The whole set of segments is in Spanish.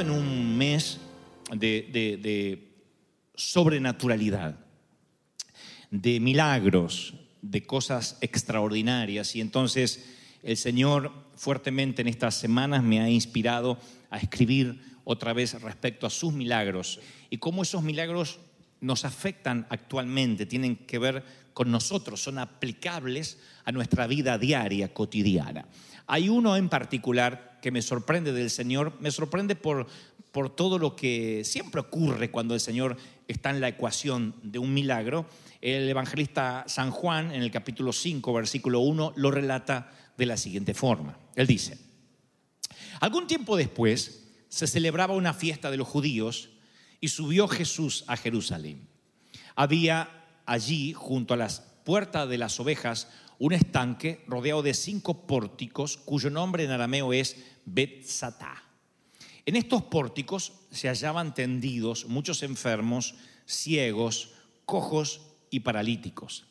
en un mes de- de sobrenaturalidad, de milagros, de cosas extraordinarias. Y entonces el Señor fuertemente en estas semanas me ha inspirado a escribir otra vez respecto a sus milagros y cómo esos milagros nos afectan actualmente, tienen que ver con nosotros, son aplicables a nuestra vida diaria, cotidiana. Hay uno en particular que me sorprende del Señor, me sorprende por, por todo lo que siempre ocurre cuando el Señor está en la ecuación de un milagro. El evangelista San Juan, en el capítulo 5, versículo 1, lo relata de la siguiente forma. Él dice, algún tiempo después se celebraba una fiesta de los judíos y subió Jesús a Jerusalén. Había allí, junto a las puertas de las ovejas, un estanque rodeado de cinco pórticos, cuyo nombre en arameo es Betzatá. En estos pórticos se hallaban tendidos muchos enfermos, ciegos, cojos y paralíticos.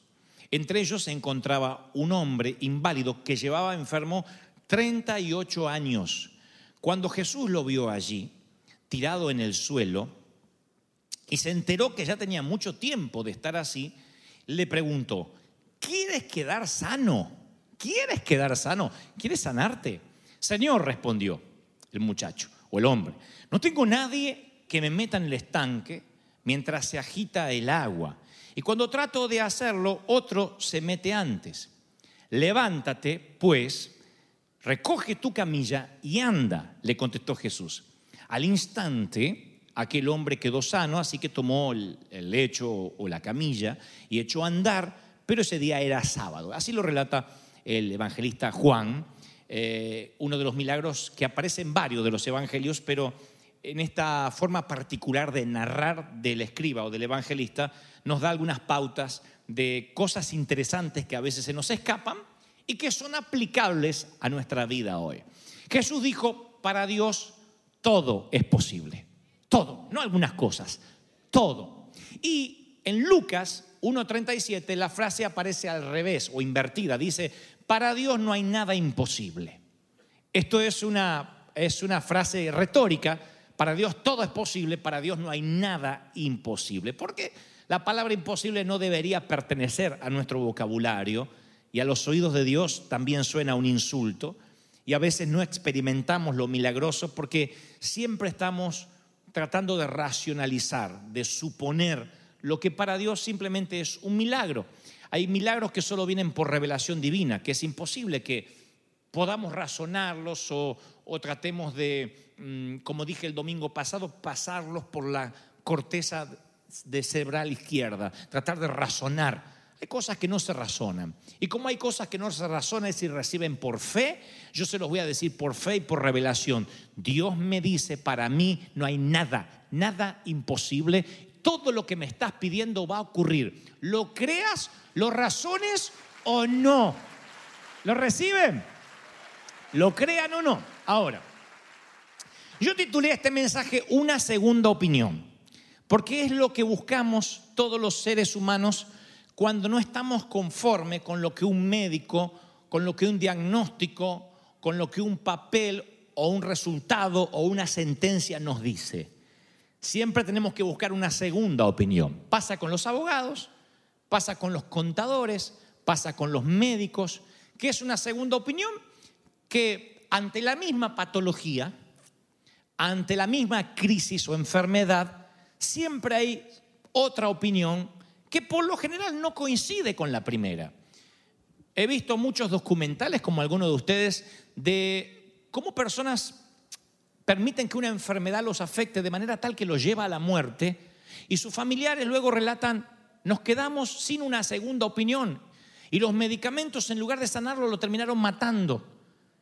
Entre ellos se encontraba un hombre inválido que llevaba enfermo 38 años. Cuando Jesús lo vio allí, tirado en el suelo, y se enteró que ya tenía mucho tiempo de estar así, le preguntó, ¿quieres quedar sano? ¿Quieres quedar sano? ¿Quieres sanarte? Señor, respondió el muchacho o el hombre, no tengo nadie que me meta en el estanque mientras se agita el agua. Y cuando trato de hacerlo, otro se mete antes. Levántate, pues, recoge tu camilla y anda, le contestó Jesús. Al instante, aquel hombre quedó sano, así que tomó el, lecho o la camilla y echó a andar, pero ese día era sábado. Así lo relata el evangelista Juan, eh, uno de los milagros que aparece en varios de los evangelios, pero en esta forma particular de narrar del escriba o del evangelista, nos da algunas pautas de cosas interesantes que a veces se nos escapan y que son aplicables a nuestra vida hoy. Jesús dijo, para Dios todo es posible, todo, no algunas cosas, todo. Y en Lucas 1.37 la frase aparece al revés o invertida, dice, para Dios no hay nada imposible. Esto es una, es una frase retórica, para Dios todo es posible, para Dios no hay nada imposible. Porque la palabra imposible no debería pertenecer a nuestro vocabulario y a los oídos de Dios también suena un insulto y a veces no experimentamos lo milagroso porque siempre estamos tratando de racionalizar, de suponer lo que para Dios simplemente es un milagro. Hay milagros que solo vienen por revelación divina, que es imposible que podamos razonarlos o, tratemos de, mm, como dije el domingo pasado, pasarlos por la corteza de cerebral izquierda, tratar de razonar. Hay cosas que no se razonan. Y como hay cosas que no se razonan y se reciben por fe, yo se los voy a decir por fe y por revelación. Dios me dice, para mí no hay nada, nada imposible. Todo lo que me estás pidiendo va a ocurrir. Lo creas, lo razones o no. ¿Lo reciben? ¿Lo crean o no? Ahora, yo titulé este mensaje Una segunda opinión, porque es lo que buscamos todos los seres humanos cuando no estamos conforme con lo que un médico, con lo que un diagnóstico, con lo que un papel o un resultado o una sentencia nos dice. Siempre tenemos que buscar una segunda opinión. Pasa con los abogados, pasa con los contadores, pasa con los médicos, que es una segunda opinión que ante la misma patología, ante la misma crisis o enfermedad, siempre hay otra opinión que por lo general no coincide con la primera. He visto muchos documentales, como algunos de ustedes, de cómo personas permiten que una enfermedad los afecte de manera tal que los lleva a la muerte y sus familiares luego relatan, nos quedamos sin una segunda opinión y los medicamentos en lugar de sanarlo lo terminaron matando.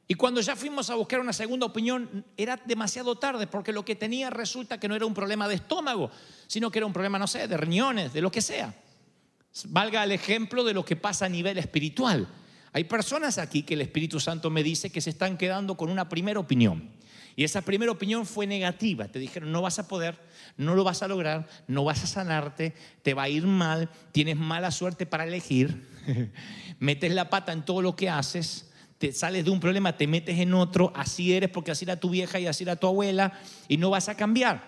Y cuando ya fuimos a buscar una segunda opinión, era demasiado tarde, porque lo que tenía resulta que no era un problema de estómago, sino que era un problema, no sé, de riñones, de lo que sea. Valga el ejemplo de lo que pasa a nivel espiritual. Hay personas aquí que el Espíritu Santo me dice que se están quedando con una primera opinión. Y esa primera opinión fue negativa. Te dijeron, no vas a poder, no lo vas a lograr, no vas a sanarte, te va a ir mal, tienes mala suerte para elegir, metes la pata en todo lo que haces, te sales de un problema, te metes en otro, así eres porque así era tu vieja y así era tu abuela y no vas a cambiar.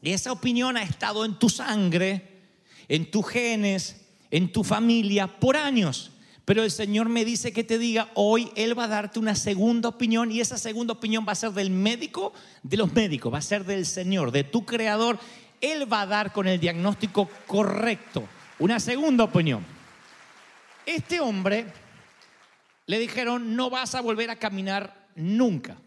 Y esa opinión ha estado en tu sangre, en tus genes, en tu familia por años. Pero el Señor me dice que te diga, hoy Él va a darte una segunda opinión y esa segunda opinión va a ser del médico, de los médicos, va a ser del Señor, de tu creador. Él va a dar con el diagnóstico correcto, una segunda opinión. Este hombre le dijeron, no vas a volver a caminar nunca.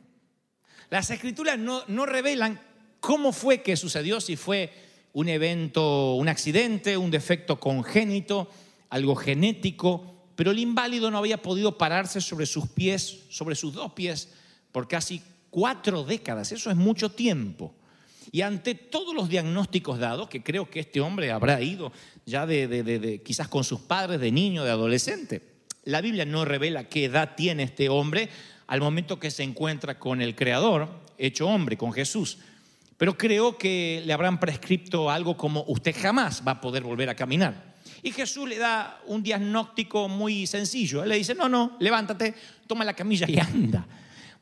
Las escrituras no, no revelan cómo fue que sucedió, si fue un evento, un accidente, un defecto congénito, algo genético, pero el inválido no había podido pararse sobre sus pies, sobre sus dos pies, por casi cuatro décadas. Eso es mucho tiempo. Y ante todos los diagnósticos dados, que creo que este hombre habrá ido ya de, de- de- de- quizás con sus padres de niño, de adolescente, la Biblia no revela qué edad tiene este hombre al momento que se encuentra con el Creador, hecho hombre, con Jesús. Pero creo que le habrán prescripto algo como usted jamás va a poder volver a caminar. Y Jesús le da un diagnóstico muy sencillo. Él le dice, no, no, levántate, toma la camilla y anda.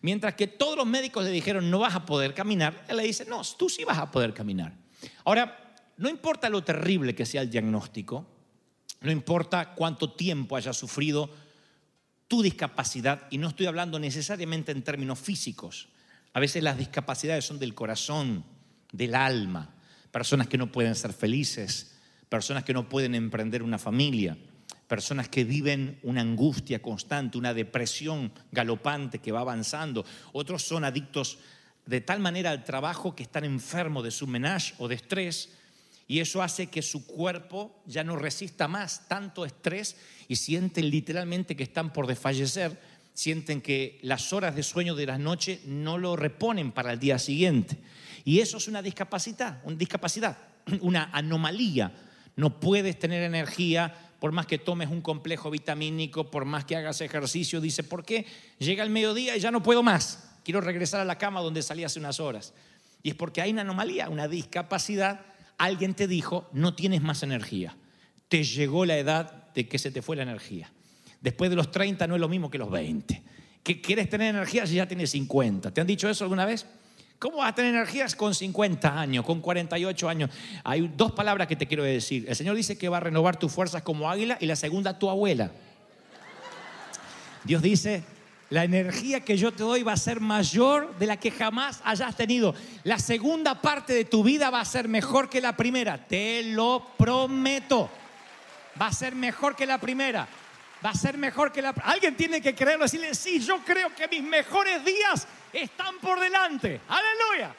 Mientras que todos los médicos le dijeron, no vas a poder caminar, él le dice, no, tú sí vas a poder caminar. Ahora, no importa lo terrible que sea el diagnóstico, no importa cuánto tiempo haya sufrido tu discapacidad, y no estoy hablando necesariamente en términos físicos, a veces las discapacidades son del corazón, del alma, personas que no pueden ser felices, personas que no pueden emprender una familia, personas que viven una angustia constante, una depresión galopante que va avanzando, otros son adictos de tal manera al trabajo que están enfermos de su menage o de estrés, y eso hace que su cuerpo ya no resista más tanto estrés y sienten literalmente que están por desfallecer, sienten que las horas de sueño de la noche no lo reponen para el día siguiente. Y eso es una discapacidad, una discapacidad, una anomalía. No puedes tener energía por más que tomes un complejo vitamínico, por más que hagas ejercicio. Dice, ¿por qué? Llega el mediodía y ya no puedo más. Quiero regresar a la cama donde salí hace unas horas. Y es porque hay una anomalía, una discapacidad. Alguien te dijo, no tienes más energía. Te llegó la edad de que se te fue la energía. Después de los 30 no es lo mismo que los 20. ¿Que quieres tener energía si ya tienes 50? ¿Te han dicho eso alguna vez? ¿Cómo vas a tener energías con 50 años, con 48 años? Hay dos palabras que te quiero decir. El Señor dice que va a renovar tus fuerzas como águila y la segunda tu abuela. Dios dice, la energía que yo te doy va a ser mayor de la que jamás hayas tenido. La segunda parte de tu vida va a ser mejor que la primera. Te lo prometo. Va a ser mejor que la primera. Va a ser mejor que la... Alguien tiene que creerlo, decirle, sí, yo creo que mis mejores días están por delante. Aleluya.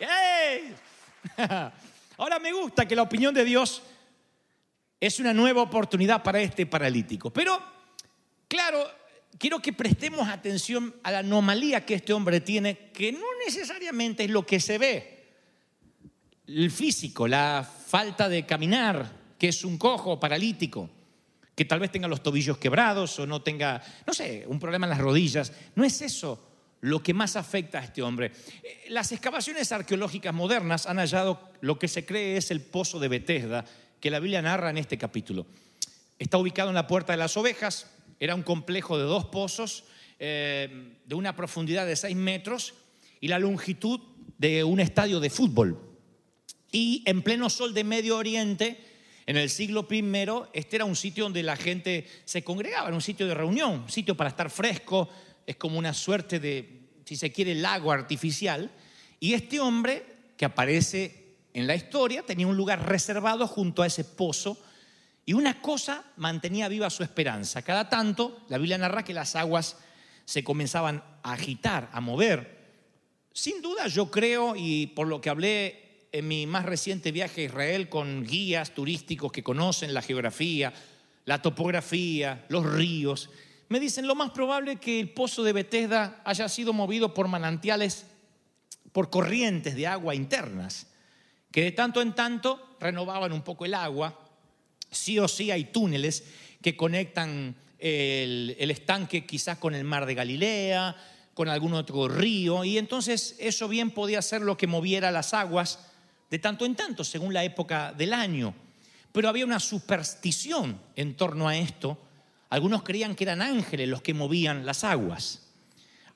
¡Yay! Ahora me gusta que la opinión de Dios es una nueva oportunidad para este paralítico. Pero, claro, quiero que prestemos atención a la anomalía que este hombre tiene, que no necesariamente es lo que se ve. El físico, la falta de caminar, que es un cojo paralítico, que tal vez tenga los tobillos quebrados o no tenga, no sé, un problema en las rodillas. No es eso lo que más afecta a este hombre. Eh, Las excavaciones arqueológicas modernas han hallado lo que se cree es el pozo de Bethesda, que la Biblia narra en este capítulo. Está ubicado en la Puerta de las Ovejas, era un complejo de dos pozos eh, de una profundidad de 6 metros y la longitud de un estadio de fútbol. Y en pleno sol de Medio Oriente, en el siglo I, este era un sitio donde la gente se congregaba, era un sitio de reunión, un sitio para estar fresco, es como una suerte de, si se quiere, lago artificial. Y este hombre que aparece en la historia tenía un lugar reservado junto a ese pozo y una cosa mantenía viva su esperanza. Cada tanto, la Biblia narra que las aguas se comenzaban a agitar, a mover. Sin duda yo creo, y por lo que hablé en mi más reciente viaje a Israel con guías turísticos que conocen la geografía, la topografía, los ríos, me dicen lo más probable que el pozo de Bethesda haya sido movido por manantiales, por corrientes de agua internas, que de tanto en tanto renovaban un poco el agua. Sí o sí hay túneles que conectan el, el estanque quizás con el mar de Galilea, con algún otro río, y entonces eso bien podía ser lo que moviera las aguas de tanto en tanto, según la época del año. Pero había una superstición en torno a esto. Algunos creían que eran ángeles los que movían las aguas.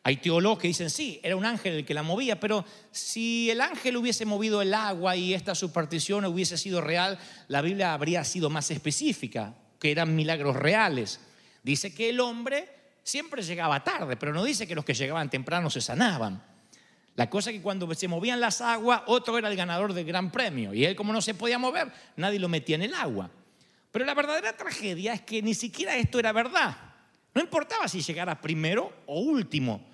Hay teólogos que dicen, sí, era un ángel el que la movía, pero si el ángel hubiese movido el agua y esta superstición hubiese sido real, la Biblia habría sido más específica, que eran milagros reales. Dice que el hombre siempre llegaba tarde, pero no dice que los que llegaban temprano se sanaban. La cosa es que cuando se movían las aguas, otro era el ganador del gran premio. Y él, como no se podía mover, nadie lo metía en el agua. Pero la verdadera tragedia es que ni siquiera esto era verdad. No importaba si llegara primero o último.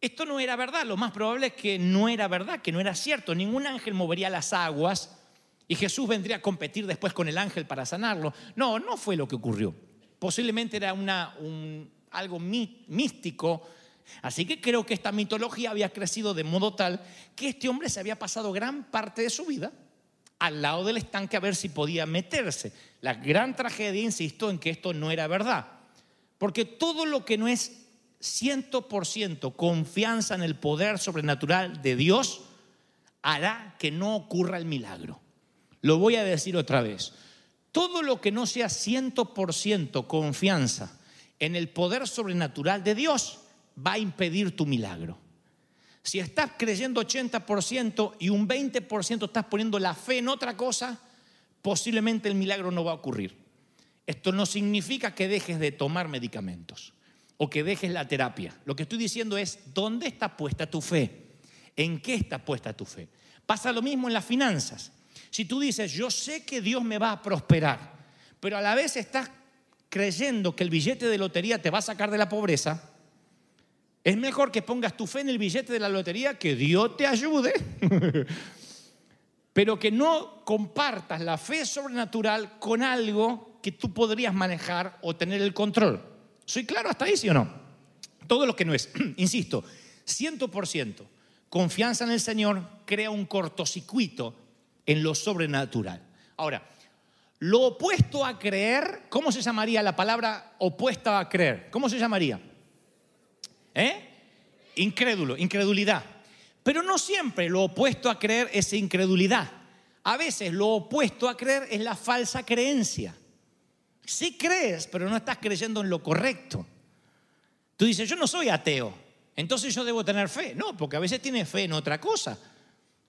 Esto no era verdad. Lo más probable es que no era verdad, que no era cierto. Ningún ángel movería las aguas y Jesús vendría a competir después con el ángel para sanarlo. No, no fue lo que ocurrió. Posiblemente era algo místico Así que creo que esta mitología había crecido de modo tal que este hombre se había pasado gran parte de su vida al lado del estanque a ver si podía meterse. La gran tragedia, insisto, en que esto no era verdad. Porque todo lo que no es 100% confianza en el poder sobrenatural de Dios hará que no ocurra el milagro. Lo voy a decir otra vez. Todo lo que no sea 100% confianza en el poder sobrenatural de Dios va a impedir tu milagro. Si estás creyendo 80% y un 20% estás poniendo la fe en otra cosa, posiblemente el milagro no va a ocurrir. Esto no significa que dejes de tomar medicamentos o que dejes la terapia. Lo que estoy diciendo es, ¿dónde está puesta tu fe? ¿En qué está puesta tu fe? Pasa lo mismo en las finanzas. Si tú dices, yo sé que Dios me va a prosperar, pero a la vez estás creyendo que el billete de lotería te va a sacar de la pobreza, es mejor que pongas tu fe en el billete de la lotería, que Dios te ayude, pero que no compartas la fe sobrenatural con algo que tú podrías manejar o tener el control. ¿Soy claro hasta ahí, sí o no? Todo lo que no es, insisto, 100% confianza en el Señor crea un cortocircuito en lo sobrenatural. Ahora, lo opuesto a creer, ¿cómo se llamaría la palabra opuesta a creer? ¿Cómo se llamaría? ¿Eh? Incrédulo, incredulidad. Pero no siempre lo opuesto a creer es incredulidad. A veces lo opuesto a creer es la falsa creencia. Sí crees, pero no estás creyendo en lo correcto. Tú dices, yo no soy ateo, entonces yo debo tener fe. No, porque a veces tienes fe en otra cosa.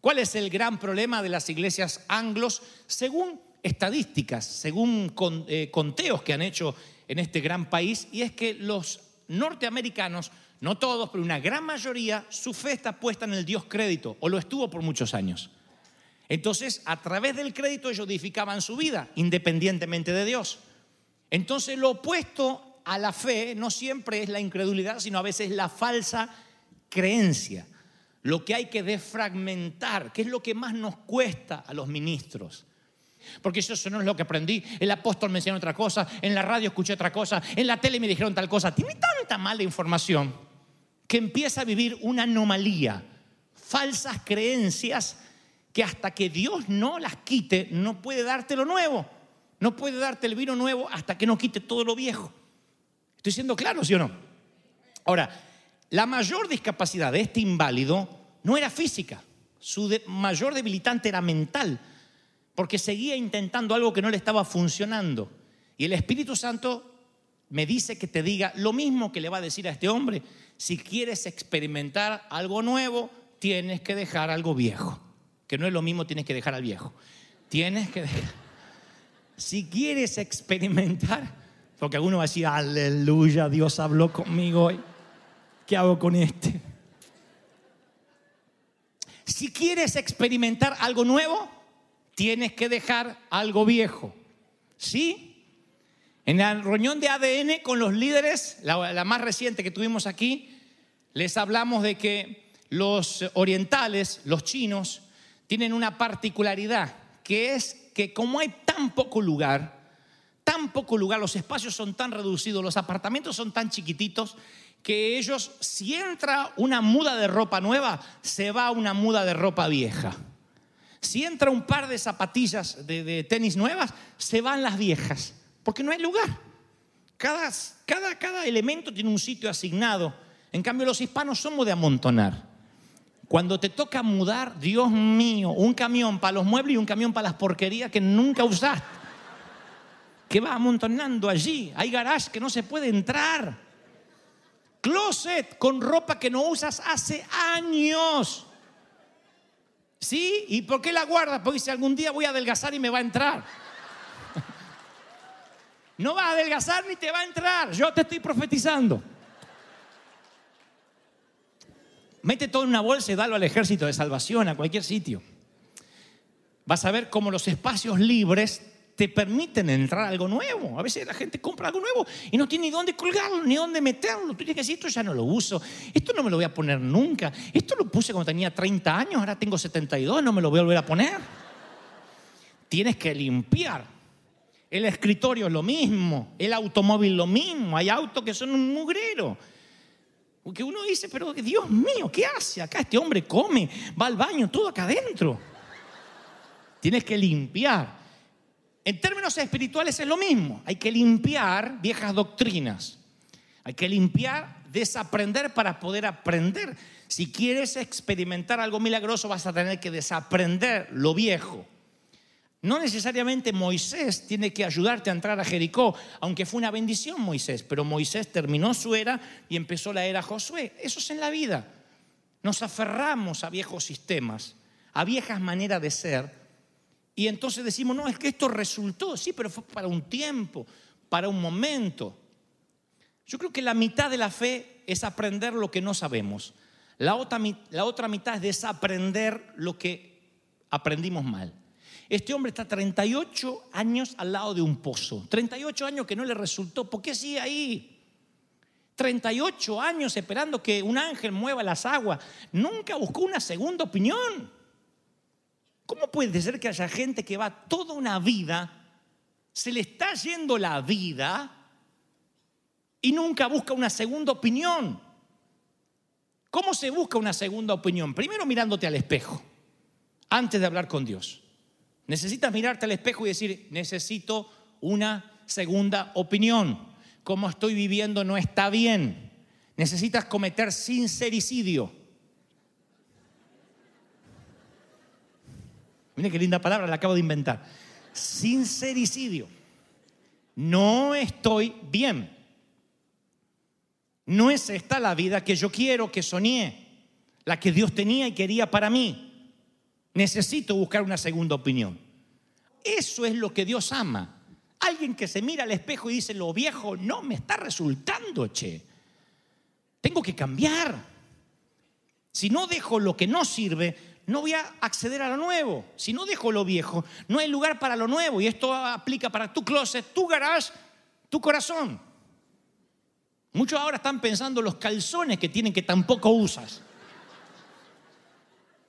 ¿Cuál es el gran problema de las iglesias anglos? Según estadísticas, según eh, conteos que han hecho en este gran país, y es que los norteamericanos no todos, pero una gran mayoría, su fe está puesta en el Dios crédito, o lo estuvo por muchos años. Entonces, a través del crédito ellos edificaban su vida, independientemente de Dios. Entonces, lo opuesto a la fe no siempre es la incredulidad, sino a veces la falsa creencia. Lo que hay que defragmentar, que es lo que más nos cuesta a los ministros. Porque eso no es lo que aprendí. El apóstol me enseñó otra cosa, en la radio escuché otra cosa, en la tele me dijeron tal cosa. Tiene tanta mala información que empieza a vivir una anomalía, falsas creencias que hasta que Dios no las quite, no puede darte lo nuevo. No puede darte el vino nuevo hasta que no quite todo lo viejo. ¿Estoy siendo claro, sí o no? Ahora, la mayor discapacidad de este inválido no era física, su mayor debilitante era mental, porque seguía intentando algo que no le estaba funcionando. Y el Espíritu Santo me dice que te diga lo mismo que le va a decir a este hombre. Si quieres experimentar algo nuevo, tienes que dejar algo viejo. Que no es lo mismo, tienes que dejar al viejo. Tienes que dejar. Si quieres experimentar, porque alguno va a decir, aleluya, Dios habló conmigo hoy. ¿Qué hago con este? Si quieres experimentar algo nuevo, tienes que dejar algo viejo. ¿Sí? En la reunión de ADN con los líderes, la, más reciente que tuvimos aquí, les hablamos de que los orientales, los chinos, tienen una particularidad, que es que como hay tan poco lugar, tan poco lugar, los espacios son tan reducidos, los apartamentos son tan chiquititos que ellos, si entra una muda de ropa nueva, se va una muda de ropa vieja. Si entra un par de zapatillas de, tenis nuevas, se van las viejas, porque no hay lugar. Cada, cada, cada elemento tiene un sitio asignado. En cambio, los hispanos somos de amontonar. Cuando te toca mudar, Dios mío, un camión para los muebles y un camión para las porquerías que nunca usaste. Que va amontonando allí. Hay garage que no se puede entrar. Closet con ropa que no usas hace años. ¿Sí? ¿Y por qué la guardas? Porque si algún día voy a adelgazar y me va a entrar. No va a adelgazar ni te va a entrar. Yo te estoy profetizando. Mete todo en una bolsa y dalo al ejército de salvación, a cualquier sitio. Vas a ver cómo los espacios libres te permiten entrar a algo nuevo. A veces la gente compra algo nuevo y no tiene ni dónde colgarlo, ni dónde meterlo. Tú tienes que decir, esto ya no lo uso, esto no me lo voy a poner nunca, esto lo puse cuando tenía 30 años, ahora tengo 72, no me lo voy a volver a poner. Tienes que limpiar. El escritorio es lo mismo, el automóvil lo mismo, hay autos que son un mugrero. Porque uno dice, pero Dios mío, ¿qué hace acá? Este hombre come, va al baño, todo acá adentro. Tienes que limpiar. En términos espirituales es lo mismo. Hay que limpiar viejas doctrinas. Hay que limpiar, desaprender para poder aprender. Si quieres experimentar algo milagroso vas a tener que desaprender lo viejo. No necesariamente Moisés tiene que ayudarte a entrar a Jericó, aunque fue una bendición Moisés, pero Moisés terminó su era y empezó la era Josué. Eso es en la vida. Nos aferramos a viejos sistemas, a viejas maneras de ser, y entonces decimos, no, es que esto resultó, sí, pero fue para un tiempo, para un momento. Yo creo que la mitad de la fe es aprender lo que no sabemos. La otra, mitad es desaprender lo que aprendimos mal. Este hombre está 38 años al lado de un pozo. 38 años que no le resultó. ¿Por qué sigue ahí? 38 años esperando que un ángel mueva las aguas. Nunca buscó una segunda opinión. ¿Cómo puede ser que haya gente que va toda una vida, se le está yendo la vida y nunca busca una segunda opinión? ¿Cómo se busca una segunda opinión? Primero mirándote al espejo, antes de hablar con Dios. Necesitas mirarte al espejo y decir, necesito una segunda opinión. Cómo estoy viviendo no está bien. Necesitas cometer sincericidio. Mire qué linda palabra, la acabo de inventar. Sincericidio. No estoy bien. No es esta la vida que yo quiero, que soñé, la que Dios tenía y quería para mí. Necesito buscar una segunda opinión. Eso es lo que Dios ama. Alguien que se mira al espejo y dice, lo viejo no me está resultando, che. Tengo que cambiar. Si no dejo lo que no sirve, no voy a acceder a lo nuevo. Si no dejo lo viejo, no hay lugar para lo nuevo. Y esto aplica para tu closet, tu garage, tu corazón. Muchos ahora están pensando los calzones que tienen que tampoco usas.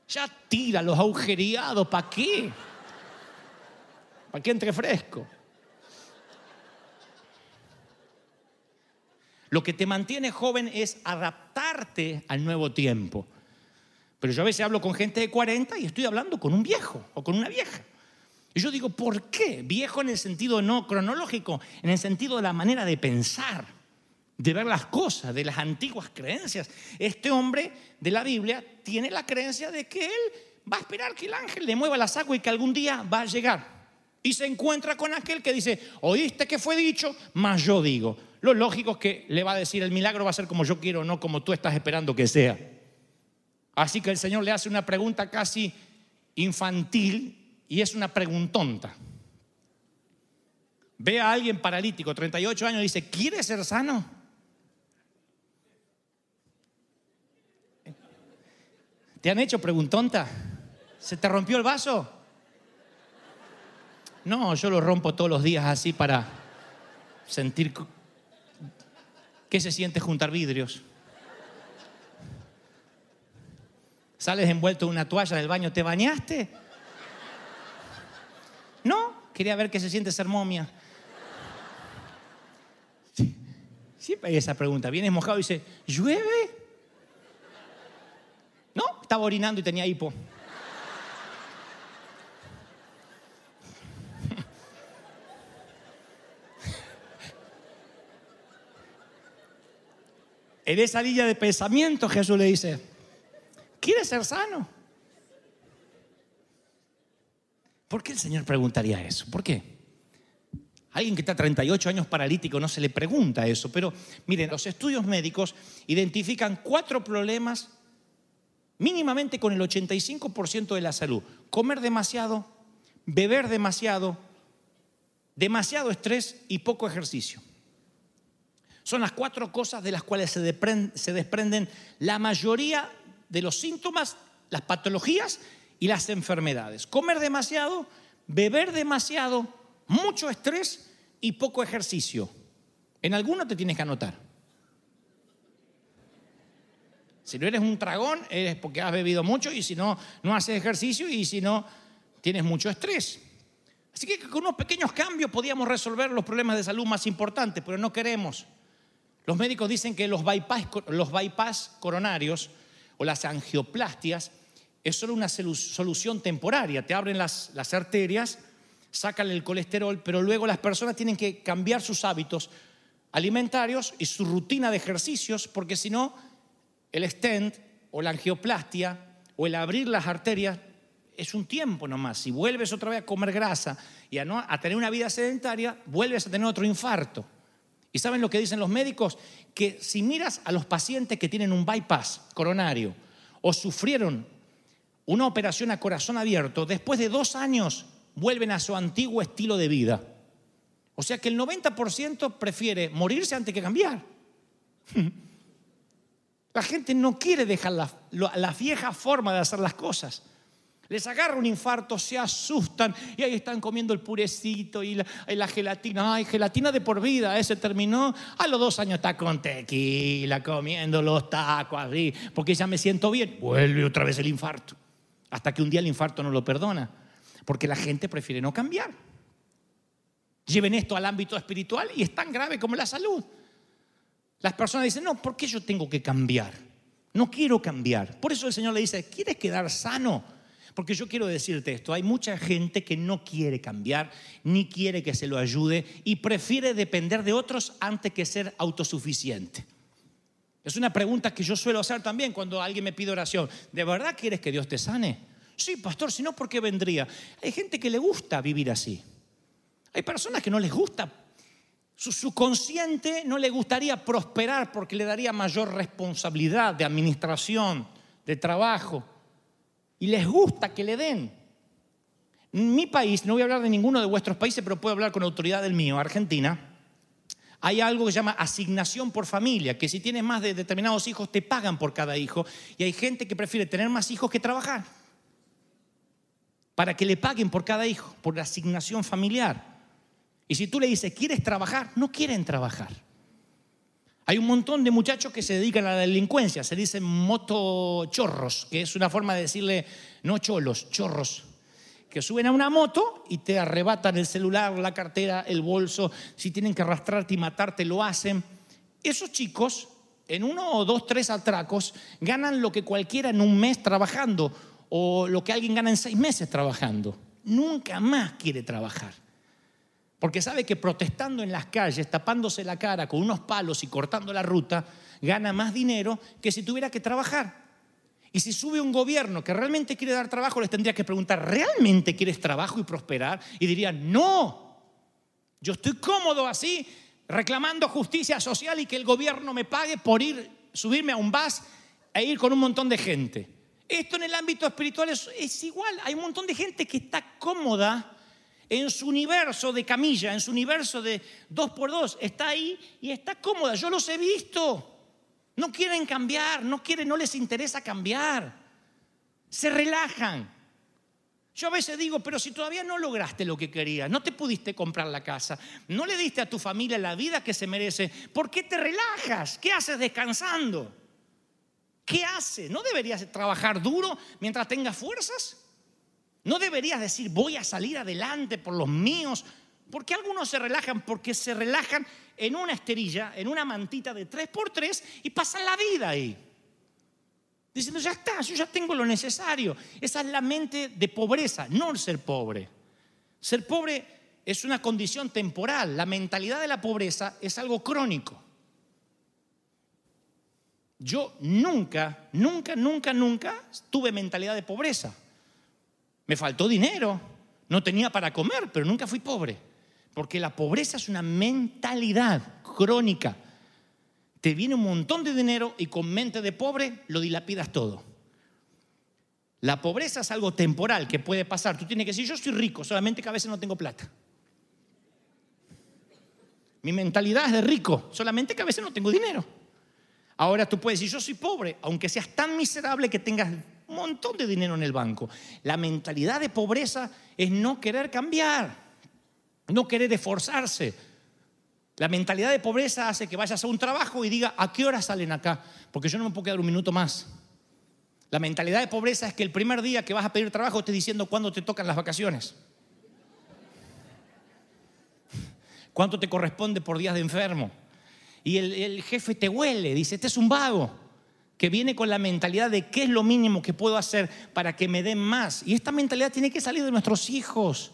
Ya tira los agujereados, ¿para qué? ¿Para qué entre fresco? Lo que te mantiene joven es adaptarte al nuevo tiempo. Pero yo a veces hablo con gente de 40 y estoy hablando con un viejo o con una vieja. Y yo digo, ¿por qué? Viejo en el sentido no cronológico, en el sentido de la manera de pensar, de ver las cosas, de las antiguas creencias. Este hombre de la Biblia tiene la creencia de que él va a esperar que el ángel le mueva las aguas y que algún día va a llegar. Y se encuentra con aquel que dice, oíste que fue dicho, más yo digo. Lo lógico es que le va a decir, el milagro va a ser como yo quiero, no como tú estás esperando que sea. Así que el Señor le hace una pregunta casi infantil y es una preguntonta. Ve a alguien paralítico, 38 años, y dice, ¿quieres ser sano? ¿Te han hecho preguntonta? ¿Se te rompió el vaso? No, yo lo rompo todos los días así para sentir qué se siente juntar vidrios. Sales envuelto en una toalla del baño, ¿te bañaste? No, quería ver qué se siente ser momia. Siempre hay esa pregunta. Vienes mojado y dice, ¿llueve? Estaba orinando y tenía hipo. En esa línea de pensamiento Jesús le dice, ¿quieres ser sano? ¿Por qué el Señor preguntaría eso? ¿Por qué? Alguien que está 38 años paralítico no se le pregunta eso, pero miren, los estudios médicos identifican cuatro problemas mínimamente con el 85% de la salud. Comer demasiado, beber demasiado, demasiado estrés y poco ejercicio. Son las cuatro cosas de las cuales se, desprenden la mayoría de los síntomas, las patologías y las enfermedades. Comer demasiado, beber demasiado, mucho estrés y poco ejercicio. En alguno te tienes que anotar. Si no eres un tragón, eres porque has bebido mucho y si no, no haces ejercicio y si no, tienes mucho estrés. Así que con unos pequeños cambios podíamos resolver los problemas de salud más importantes, pero no queremos. Los médicos dicen que los bypass, los bypass coronarios o las angioplastias es solo una solución temporaria. Te abren las, las arterias, sacan el colesterol, pero luego las personas tienen que cambiar sus hábitos alimentarios y su rutina de ejercicios, porque si no, el stent o la angioplastia o el abrir las arterias es un tiempo nomás. Si vuelves otra vez a comer grasa y a, tener una vida sedentaria, vuelves a tener otro infarto. ¿Y saben lo que dicen los médicos? Que si miras a los pacientes que tienen un bypass coronario o sufrieron una operación a corazón abierto, después de dos años vuelven a su antiguo estilo de vida. O sea que el 90% prefiere morirse antes que cambiar. La gente no quiere dejar la, la, vieja forma de hacer las cosas. Les agarra un infarto, se asustan y ahí están comiendo el purecito y la, gelatina. Ay, gelatina de por vida, ese terminó. A los dos años está con tequila, comiendo los tacos así, porque ya me siento bien. Vuelve otra vez el infarto. Hasta que un día el infarto no lo perdona, porque la gente prefiere no cambiar. Lleven esto al ámbito espiritual y es tan grave como la salud. Las personas dicen, no, ¿por qué yo tengo que cambiar? No quiero cambiar. Por eso el Señor le dice, ¿quieres quedar sano? Porque yo quiero decirte esto, hay mucha gente que no quiere cambiar, ni quiere que se lo ayude y prefiere depender de otros antes que ser autosuficiente. Es una pregunta que yo suelo hacer también cuando alguien me pide oración. ¿De verdad quieres que Dios te sane? Sí, pastor, si no, ¿por qué vendría? Hay gente que le gusta vivir así. Hay personas que no les gusta. Su subconsciente no le gustaría prosperar porque le daría mayor responsabilidad de administración, de trabajo y les gusta que le den. En mi país, no voy a hablar de ninguno de vuestros países, pero puedo hablar con autoridad del mío, Argentina, hay algo que se llama asignación por familia, que si tienes más de determinados hijos te pagan por cada hijo y hay gente que prefiere tener más hijos que trabajar para que le paguen por cada hijo, por la asignación familiar. Y si tú le dices, ¿quieres trabajar? No quieren trabajar. Hay un montón de muchachos que se dedican a la delincuencia, se dicen motochorros, que es una forma de decirle no cholos, chorros, que suben a una moto y te arrebatan el celular, la cartera, el bolso, si tienen que arrastrarte y matarte, lo hacen. Esos chicos, en uno o dos, tres atracos, ganan lo que cualquiera en un mes trabajando o lo que alguien gana en seis meses trabajando. Nunca más quiere trabajar. Porque sabe que protestando en las calles, tapándose la cara con unos palos y cortando la ruta, gana más dinero que si tuviera que trabajar. Y si sube un gobierno que realmente quiere dar trabajo, les tendría que preguntar, ¿realmente quieres trabajo y prosperar? Y dirían, no, yo estoy cómodo así, reclamando justicia social y que el gobierno me pague por ir, subirme a un bus e ir con un montón de gente. Esto en el ámbito espiritual es, es igual, hay un montón de gente que está cómoda en su universo de camilla, en su universo de dos por dos, está ahí y está cómoda. Yo los he visto. No quieren cambiar, no quieren, no les interesa cambiar. Se relajan. Yo a veces digo, pero si todavía no lograste lo que querías, no te pudiste comprar la casa, no le diste a tu familia la vida que se merece, ¿por qué te relajas? ¿Qué haces descansando? ¿Qué haces? ¿No deberías trabajar duro mientras tengas fuerzas? ¿No deberías decir, voy a salir adelante por los míos? ¿Por qué algunos se relajan? Porque se relajan en una esterilla, en una mantita de 3x3 y pasan la vida ahí. Diciendo, ya está, yo ya tengo lo necesario. Esa es la mente de pobreza, no el ser pobre. Ser pobre es una condición temporal. La mentalidad de la pobreza es algo crónico. Yo nunca, nunca, nunca, nunca tuve mentalidad de pobreza. Me faltó dinero, no tenía para comer, pero nunca fui pobre. Porque la pobreza es una mentalidad crónica. Te viene un montón de dinero y con mente de pobre lo dilapidas todo. La pobreza es algo temporal que puede pasar. Tú tienes que decir, yo soy rico, solamente que a veces no tengo plata. Mi mentalidad es de rico, solamente que a veces no tengo dinero. Ahora tú puedes decir, yo soy pobre, aunque seas tan miserable que tengas montón de dinero en el banco. La mentalidad de pobreza es no querer cambiar, no querer esforzarse. La mentalidad de pobreza hace que vayas a un trabajo y diga, ¿a qué hora salen acá? Porque yo no me puedo quedar un minuto más. La mentalidad de pobreza es que el primer día que vas a pedir trabajo estés diciendo cuándo te tocan las vacaciones. ¿Cuánto te corresponde por días de enfermo? Y el, el, jefe te huele, dice, este es un vago, que viene con la mentalidad de qué es lo mínimo que puedo hacer para que me den más. Y esta mentalidad tiene que salir de nuestros hijos,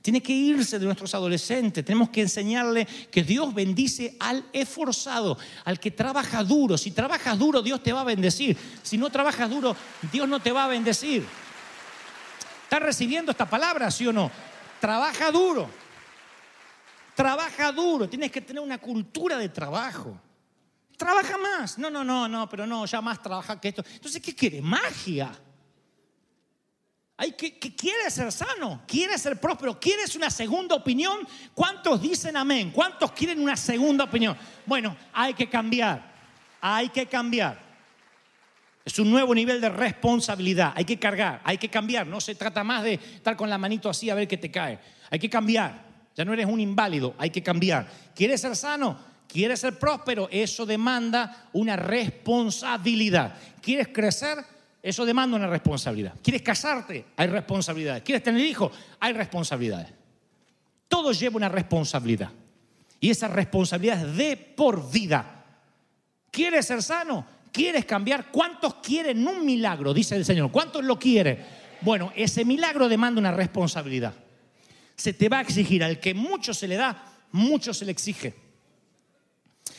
tiene que irse de nuestros adolescentes. Tenemos que enseñarle que Dios bendice al esforzado, al que trabaja duro. Si trabajas duro, Dios te va a bendecir. Si no trabajas duro, Dios no te va a bendecir. ¿Estás recibiendo esta palabra, sí o no? Trabaja duro. Trabaja duro, tienes que tener una cultura de trabajo. Trabaja más. No, no, no, no, pero no, ya más trabaja que esto. Entonces, ¿qué quiere? Magia. Hay que, que quiere ser sano, quiere ser próspero, quieres una segunda opinión. ¿Cuántos dicen amén? ¿Cuántos quieren una segunda opinión? Bueno, hay que cambiar. Hay que cambiar. Es un nuevo nivel de responsabilidad. Hay que cargar, hay que cambiar. No se trata más de estar con la manito así a ver qué te cae. Hay que cambiar. Ya no eres un inválido, hay que cambiar. ¿Quieres ser sano? ¿Quieres ser próspero? Eso demanda una responsabilidad. ¿Quieres crecer? Eso demanda una responsabilidad. ¿Quieres casarte? Hay responsabilidades. ¿Quieres tener hijos? Hay responsabilidades. Todo lleva una responsabilidad. Y esa responsabilidad es de por vida. ¿Quieres ser sano? ¿Quieres cambiar? ¿Cuántos quieren un milagro? Dice el Señor. ¿Cuántos lo quieren? Bueno, ese milagro demanda una responsabilidad se te va a exigir. Al que mucho se le da, mucho se le exige.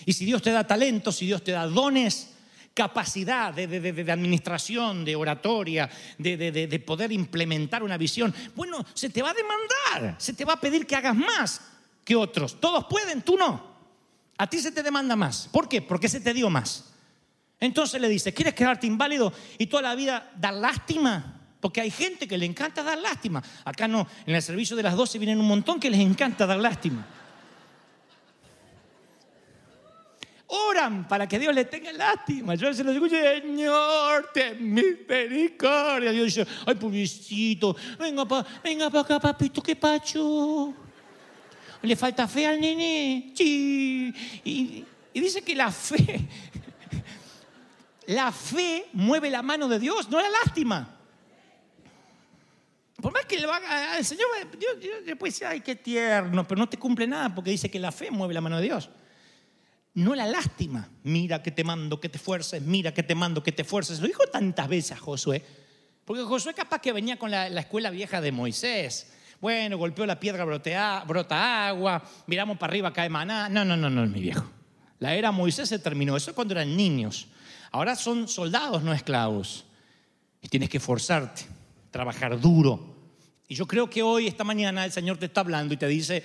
Y si Dios te da talento, si Dios te da dones, capacidad de, de, de, administración, de oratoria, de, poder implementar una visión, bueno, se te va a demandar, se te va a pedir que hagas más que otros. Todos pueden, tú no. A ti se te demanda más. ¿Por qué? Porque se te dio más. Entonces le dice, ¿quieres quedarte inválido y toda la vida dar lástima? Porque hay gente que le encanta dar lástima. Acá no, en el servicio de las 12 vienen un montón que les encanta dar lástima. Oran para que Dios le tenga lástima. Yo se lo digo, Señor, ten misericordia. Dios dice, ay, pobrecito, venga para venga pa acá, papito, qué pacho. Le falta fe al nene. Sí. Y, y dice que la fe, la fe mueve la mano de Dios, no la lástima. Por más que lo haga el Señor, Dios, Dios, Dios puede decir, ay, qué tierno, pero no te cumple nada porque dice que la fe mueve la mano de Dios. No la lástima. Mira que te mando, que te fuerces, mira que te mando, que te fuerces. Lo dijo tantas veces a Josué. Porque Josué capaz que venía con la, la escuela vieja de Moisés. Bueno, golpeó la piedra, brotea, brota agua, miramos para arriba, cae maná. No, no, no, no, mi viejo. La era Moisés se terminó. Eso cuando eran niños. Ahora son soldados, no esclavos. Y tienes que esforzarte trabajar duro. Y yo creo que hoy, esta mañana, el Señor te está hablando y te dice,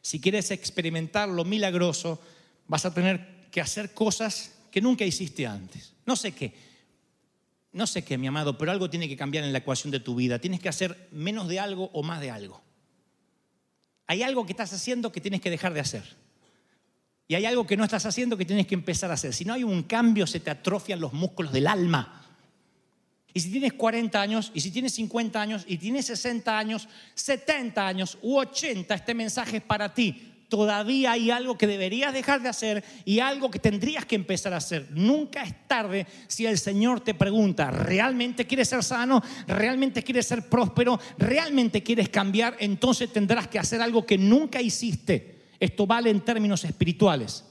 si quieres experimentar lo milagroso, vas a tener que hacer cosas que nunca hiciste antes. No sé qué, no sé qué, mi amado, pero algo tiene que cambiar en la ecuación de tu vida. Tienes que hacer menos de algo o más de algo. Hay algo que estás haciendo que tienes que dejar de hacer. Y hay algo que no estás haciendo que tienes que empezar a hacer. Si no hay un cambio, se te atrofian los músculos del alma. Y si tienes 40 años, y si tienes 50 años, y tienes 60 años, 70 años u 80, este mensaje es para ti. Todavía hay algo que deberías dejar de hacer y algo que tendrías que empezar a hacer. Nunca es tarde si el Señor te pregunta, ¿realmente quieres ser sano? ¿Realmente quieres ser próspero? ¿Realmente quieres cambiar? Entonces tendrás que hacer algo que nunca hiciste. Esto vale en términos espirituales.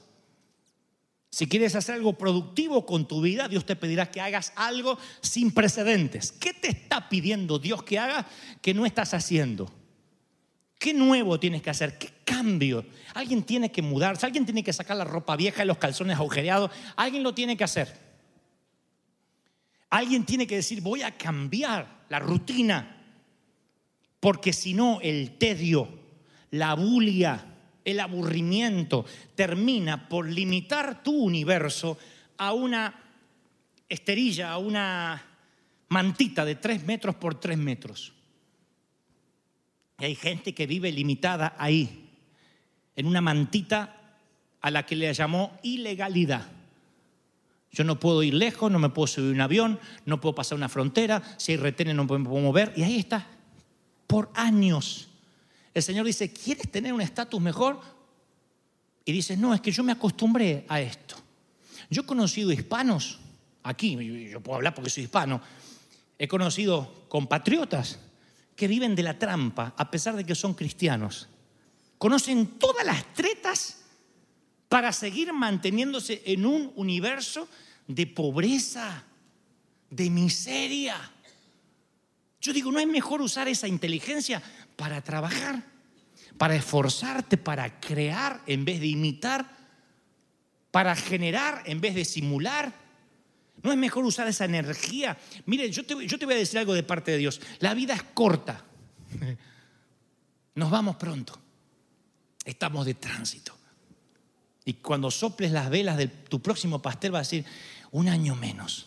Si quieres hacer algo productivo con tu vida, Dios te pedirá que hagas algo sin precedentes. ¿Qué te está pidiendo Dios que haga que no estás haciendo? ¿Qué nuevo tienes que hacer? ¿Qué cambio? Alguien tiene que mudarse, alguien tiene que sacar la ropa vieja y los calzones agujereados, alguien lo tiene que hacer. Alguien tiene que decir, voy a cambiar la rutina, porque si no, el tedio, la bulia, el aburrimiento termina por limitar tu universo a una esterilla, a una mantita de tres metros por tres metros. Y hay gente que vive limitada ahí, en una mantita a la que le llamó ilegalidad. Yo no puedo ir lejos, no me puedo subir un avión, no puedo pasar una frontera, si hay retenes no me puedo mover. Y ahí está, por años. El Señor dice, ¿quieres tener un estatus mejor? Y dice, no, es que yo me acostumbré a esto. Yo he conocido hispanos, aquí, yo puedo hablar porque soy hispano, he conocido compatriotas que viven de la trampa a pesar de que son cristianos. Conocen todas las tretas para seguir manteniéndose en un universo de pobreza, de miseria. Yo digo, ¿no es mejor usar esa inteligencia para trabajar, para esforzarte, para crear en vez de imitar, para generar en vez de simular? ¿No es mejor usar esa energía? Mire, yo te, voy a decir algo de parte de Dios. La vida es corta. Nos vamos pronto. Estamos de tránsito. Y cuando soples las velas de tu próximo pastel va a decir, un año menos.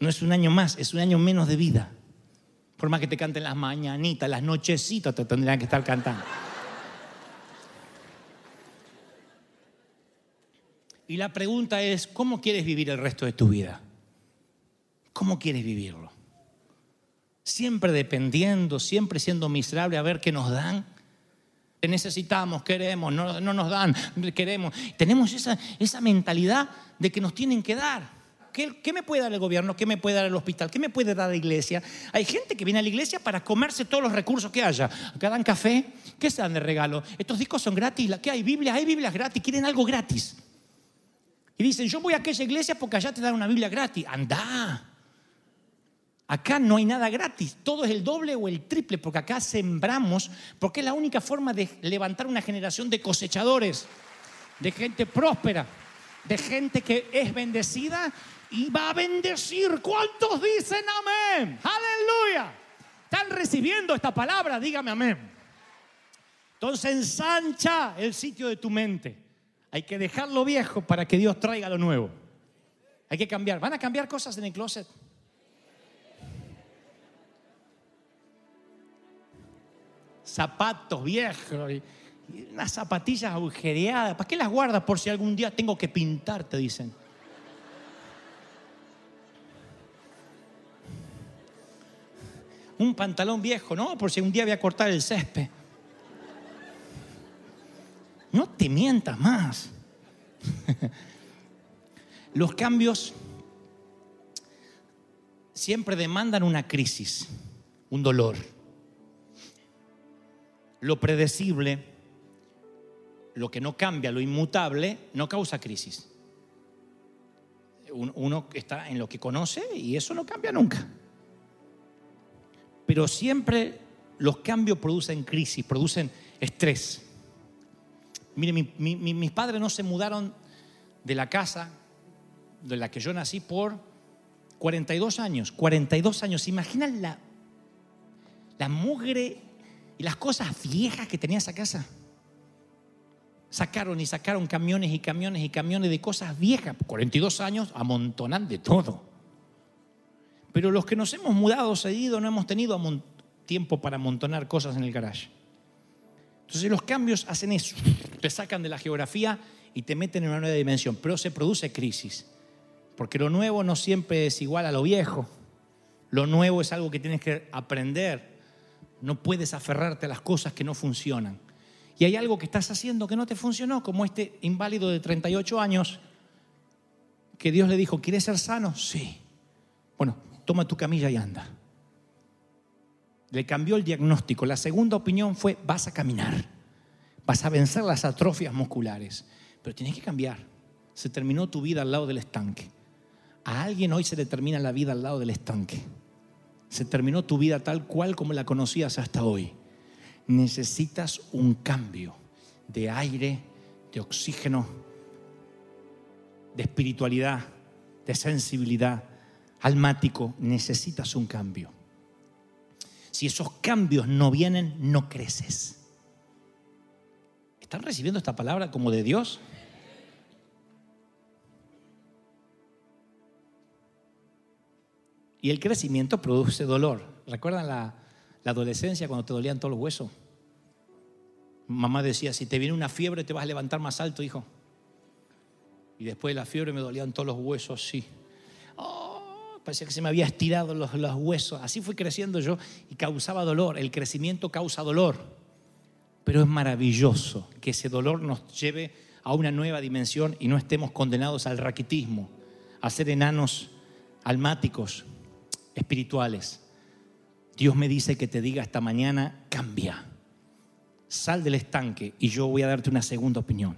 No es un año más, es un año menos de vida. Por más que te canten las mañanitas, las nochecitas te tendrán que estar cantando. Y la pregunta es, ¿cómo quieres vivir el resto de tu vida? ¿Cómo quieres vivirlo? Siempre dependiendo, siempre siendo miserable a ver qué nos dan. Necesitamos, queremos, no, no nos dan, queremos. Tenemos esa, esa mentalidad de que nos tienen que dar. ¿Qué, ¿Qué, me puede dar el gobierno? ¿Qué me puede dar el hospital? ¿Qué me puede dar la iglesia? Hay gente que viene a la iglesia para comerse todos los recursos que haya. Acá dan café, ¿qué se dan de regalo? Estos discos son gratis, ¿qué hay? Biblia, hay Biblias gratis, quieren algo gratis. Y dicen, yo voy a aquella iglesia porque allá te dan una Biblia gratis. Anda. Acá no hay nada gratis, todo es el doble o el triple, porque acá sembramos, porque es la única forma de levantar una generación de cosechadores, de gente próspera, de gente que es bendecida y va a bendecir. ¿Cuántos dicen amén? Aleluya. ¿Están recibiendo esta palabra? Dígame amén. Entonces ensancha el sitio de tu mente. Hay que dejarlo viejo para que Dios traiga lo nuevo. Hay que cambiar. ¿Van a cambiar cosas en el closet? Zapatos viejos y unas zapatillas agujereadas. ¿Para qué las guardas por si algún día tengo que pintar? Te dicen. Un pantalón viejo, ¿no? Por si un día voy a cortar el césped. No mientas más. Los cambios siempre demandan una crisis, un dolor. Lo predecible, lo que no cambia, lo inmutable, no causa crisis. Uno está en lo que conoce y eso no cambia nunca. Pero siempre los cambios producen crisis, producen estrés. Mire, mi, mi, mis padres no se mudaron de la casa de la que yo nací por 42 años. 42 años. ¿Se imaginan la, la mugre y las cosas viejas que tenía esa casa? Sacaron y sacaron camiones y camiones y camiones de cosas viejas. 42 años amontonan de todo. Pero los que nos hemos mudado seguido no hemos tenido tiempo para amontonar cosas en el garage. Entonces los cambios hacen eso, te sacan de la geografía y te meten en una nueva dimensión, pero se produce crisis, porque lo nuevo no siempre es igual a lo viejo, lo nuevo es algo que tienes que aprender No puedes aferrarte a las cosas que no funcionan. Y hay algo que estás haciendo que no te funcionó, como este inválido de 38 años que Dios le dijo, ¿quieres ser sano? Sí. Bueno, toma tu camilla y anda. Le cambió el diagnóstico. La segunda opinión fue, vas a caminar, vas a vencer las atrofias musculares, pero tienes que cambiar. Se terminó tu vida al lado del estanque. A alguien hoy se le termina la vida al lado del estanque. Se terminó tu vida tal cual como la conocías hasta hoy. Necesitas un cambio de aire, de oxígeno, de espiritualidad, de sensibilidad, almático. Necesitas un cambio. Si esos cambios no vienen, no creces. ¿Están recibiendo esta palabra como de Dios? Y el crecimiento produce dolor. ¿Recuerdan la, la adolescencia cuando te dolían todos los huesos? Mamá decía, si te viene una fiebre te vas a levantar más alto, hijo. Y después de la fiebre me dolían todos los huesos, sí. Parecía que se me había estirado los, los huesos. Así fui creciendo yo y causaba dolor. El crecimiento causa dolor. Pero es maravilloso que ese dolor nos lleve a una nueva dimensión y no estemos condenados al raquitismo, a ser enanos almáticos, espirituales. Dios me dice que te diga esta mañana, cambia. Sal del estanque y yo voy a darte una segunda opinión.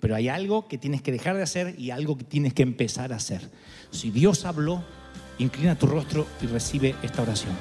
Pero hay algo que tienes que dejar de hacer y algo que tienes que empezar a hacer. Si Dios habló, inclina tu rostro y recibe esta oración.